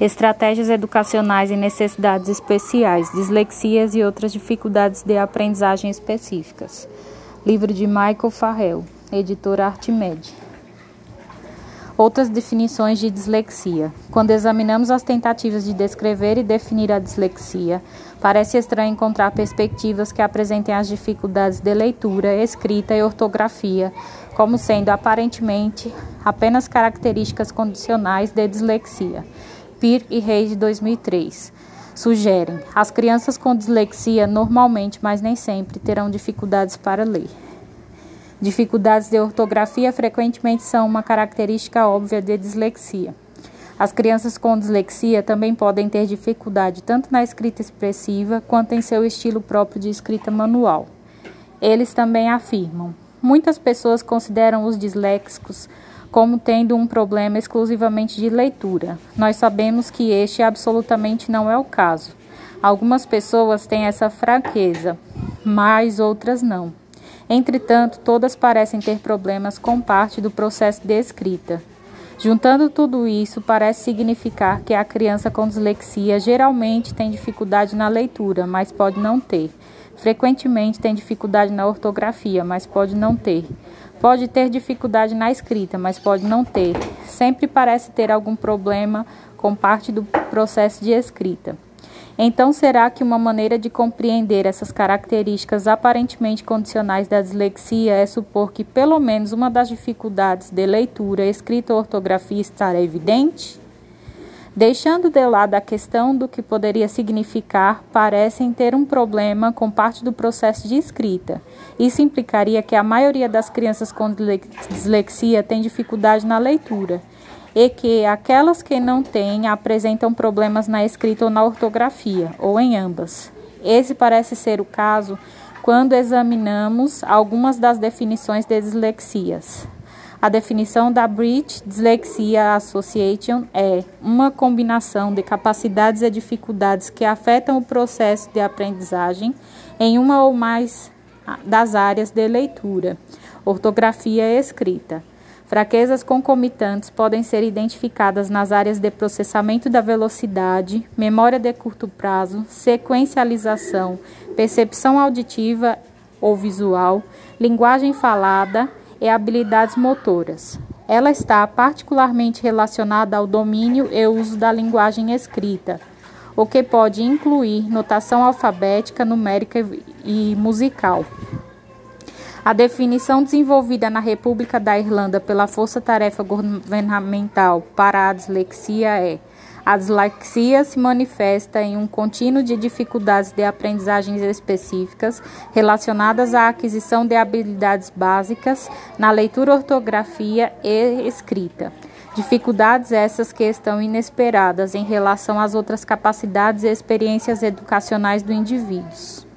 Estratégias educacionais e necessidades especiais, dislexias e outras dificuldades de aprendizagem específicas. Livro de Michael Farrell, editora Artimed. Outras definições de dislexia. Quando examinamos as tentativas de descrever e definir a dislexia, parece estranho encontrar perspectivas que apresentem as dificuldades de leitura, escrita e ortografia como sendo aparentemente apenas características condicionais de dislexia. Peer e Reis de 2003 sugerem: as crianças com dislexia normalmente, mas nem sempre, terão dificuldades para ler. Dificuldades de ortografia frequentemente são uma característica óbvia de dislexia. As crianças com dislexia também podem ter dificuldade tanto na escrita expressiva quanto em seu estilo próprio de escrita manual. Eles também afirmam: muitas pessoas consideram os disléxicos como tendo um problema exclusivamente de leitura. Nós sabemos que este absolutamente não é o caso. Algumas pessoas têm essa fraqueza, mas outras não. Entretanto, todas parecem ter problemas com parte do processo de escrita. Juntando tudo isso, parece significar que a criança com dislexia geralmente tem dificuldade na leitura, mas pode não ter. Frequentemente tem dificuldade na ortografia, mas pode não ter. Pode ter dificuldade na escrita, mas pode não ter. Sempre parece ter algum problema com parte do processo de escrita. Então, será que uma maneira de compreender essas características aparentemente condicionais da dislexia é supor que pelo menos uma das dificuldades de leitura, escrita ou ortografia estará evidente? Deixando de lado a questão do que poderia significar, parecem ter um problema com parte do processo de escrita. Isso implicaria que a maioria das crianças com dislexia tem dificuldade na leitura e que aquelas que não têm apresentam problemas na escrita ou na ortografia, ou em ambas. Esse parece ser o caso quando examinamos algumas das definições de dislexias. A definição da British Dyslexia Association é uma combinação de capacidades e dificuldades que afetam o processo de aprendizagem em uma ou mais das áreas de leitura, ortografia e escrita. Fraquezas concomitantes podem ser identificadas nas áreas de processamento da velocidade, memória de curto prazo, sequencialização, percepção auditiva ou visual, linguagem falada e habilidades motoras. Ela está particularmente relacionada ao domínio e uso da linguagem escrita, o que pode incluir notação alfabética, numérica e musical. A definição desenvolvida na República da Irlanda pela Força Tarefa Governamental para a Dislexia é a dislexia se manifesta em um contínuo de dificuldades de aprendizagens específicas relacionadas à aquisição de habilidades básicas na leitura, ortografia e escrita. Dificuldades essas que estão inesperadas em relação às outras capacidades e experiências educacionais do indivíduo.